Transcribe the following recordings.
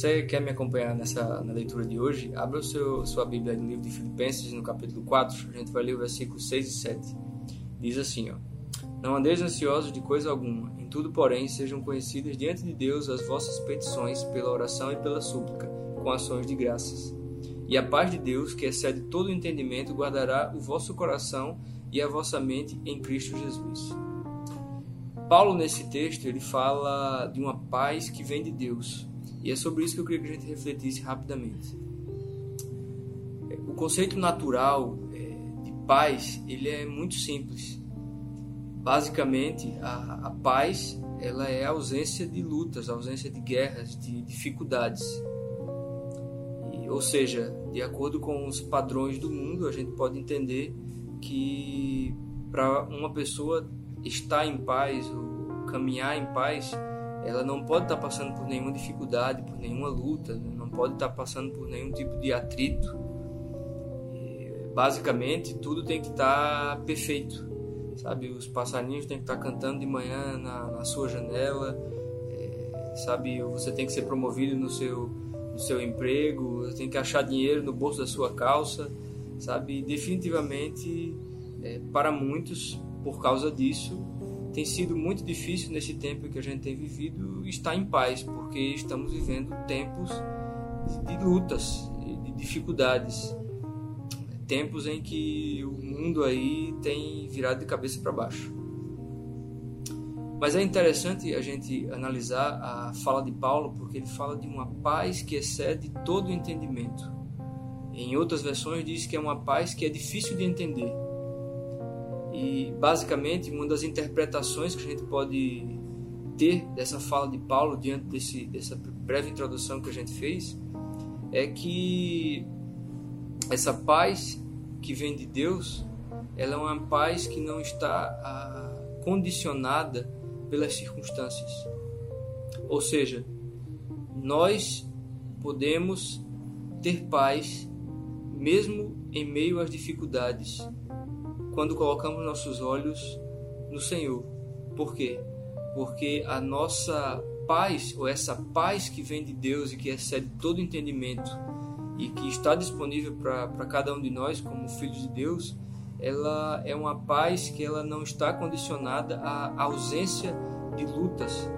você quer me acompanhar nessa na leitura de hoje, abra o seu, sua Bíblia no livro de Filipenses, no capítulo 4, a gente vai ler o versículo 6 e 7. Diz assim, ó: Não andeis ansiosos de coisa alguma, em tudo, porém, sejam conhecidas diante de Deus as vossas petições pela oração e pela súplica, com ações de graças. E a paz de Deus, que excede todo o entendimento, guardará o vosso coração e a vossa mente em Cristo Jesus. Paulo, nesse texto, ele fala de uma paz que vem de Deus. E é sobre isso que eu queria que a gente refletisse rapidamente. O conceito natural é, de paz, ele é muito simples. Basicamente, a, a paz ela é a ausência de lutas, a ausência de guerras, de dificuldades. E, ou seja, de acordo com os padrões do mundo, a gente pode entender que para uma pessoa estar em paz ou caminhar em paz, ela não pode estar passando por nenhuma dificuldade, por nenhuma luta, né? não pode estar passando por nenhum tipo de atrito. Basicamente, tudo tem que estar perfeito, sabe? Os passarinhos têm que estar cantando de manhã na, na sua janela, é, sabe? Você tem que ser promovido no seu, no seu emprego, tem que achar dinheiro no bolso da sua calça, sabe? Definitivamente, é, para muitos, por causa disso, tem sido muito difícil nesse tempo que a gente tem vivido estar em paz, porque estamos vivendo tempos de lutas, de dificuldades, tempos em que o mundo aí tem virado de cabeça para baixo. Mas é interessante a gente analisar a fala de Paulo, porque ele fala de uma paz que excede todo entendimento. Em outras versões diz que é uma paz que é difícil de entender e basicamente uma das interpretações que a gente pode ter dessa fala de Paulo diante desse, dessa breve introdução que a gente fez é que essa paz que vem de Deus, ela é uma paz que não está ah, condicionada pelas circunstâncias. Ou seja, nós podemos ter paz mesmo em meio às dificuldades, quando colocamos nossos olhos no Senhor. Por quê? Porque a nossa paz, ou essa paz que vem de Deus e que excede todo entendimento e que está disponível para cada um de nós como filhos de Deus, ela é uma paz que ela não está condicionada à ausência de lutas,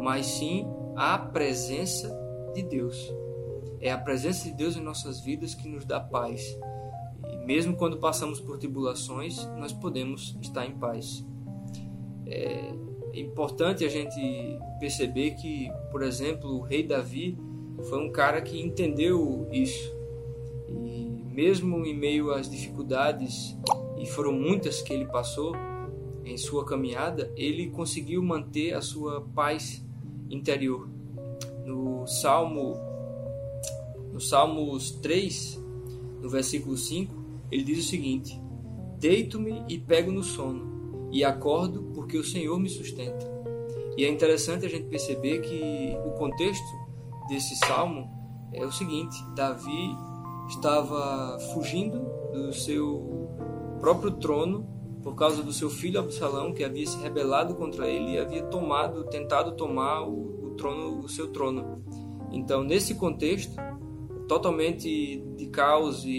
mas sim à presença de Deus. É a presença de Deus em nossas vidas que nos dá paz mesmo quando passamos por tribulações, nós podemos estar em paz. É importante a gente perceber que, por exemplo, o rei Davi foi um cara que entendeu isso. E mesmo em meio às dificuldades, e foram muitas que ele passou em sua caminhada, ele conseguiu manter a sua paz interior. No Salmo no Salmos 3, no versículo 5, ele diz o seguinte: Deito-me e pego no sono, e acordo porque o Senhor me sustenta. E é interessante a gente perceber que o contexto desse salmo é o seguinte: Davi estava fugindo do seu próprio trono por causa do seu filho Absalão, que havia se rebelado contra ele e havia tomado, tentado tomar o, o trono, o seu trono. Então, nesse contexto totalmente de caos e,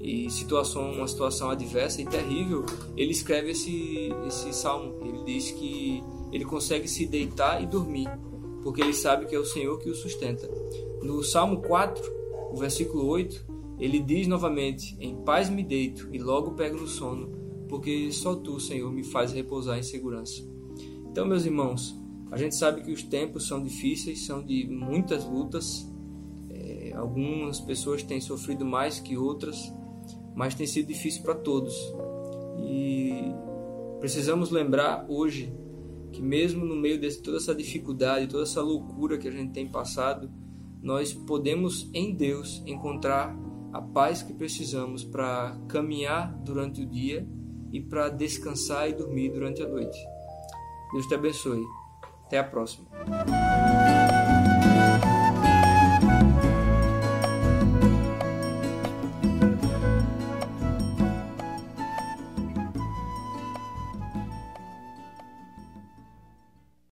e, e situação, uma situação adversa e terrível, ele escreve esse, esse salmo. Ele diz que ele consegue se deitar e dormir, porque ele sabe que é o Senhor que o sustenta. No Salmo 4, o versículo 8, ele diz novamente: Em paz me deito e logo pego no sono, porque só tu, Senhor, me faz repousar em segurança. Então, meus irmãos, a gente sabe que os tempos são difíceis, são de muitas lutas. Algumas pessoas têm sofrido mais que outras, mas tem sido difícil para todos. E precisamos lembrar hoje que mesmo no meio de toda essa dificuldade, toda essa loucura que a gente tem passado, nós podemos em Deus encontrar a paz que precisamos para caminhar durante o dia e para descansar e dormir durante a noite. Deus te abençoe. Até a próxima.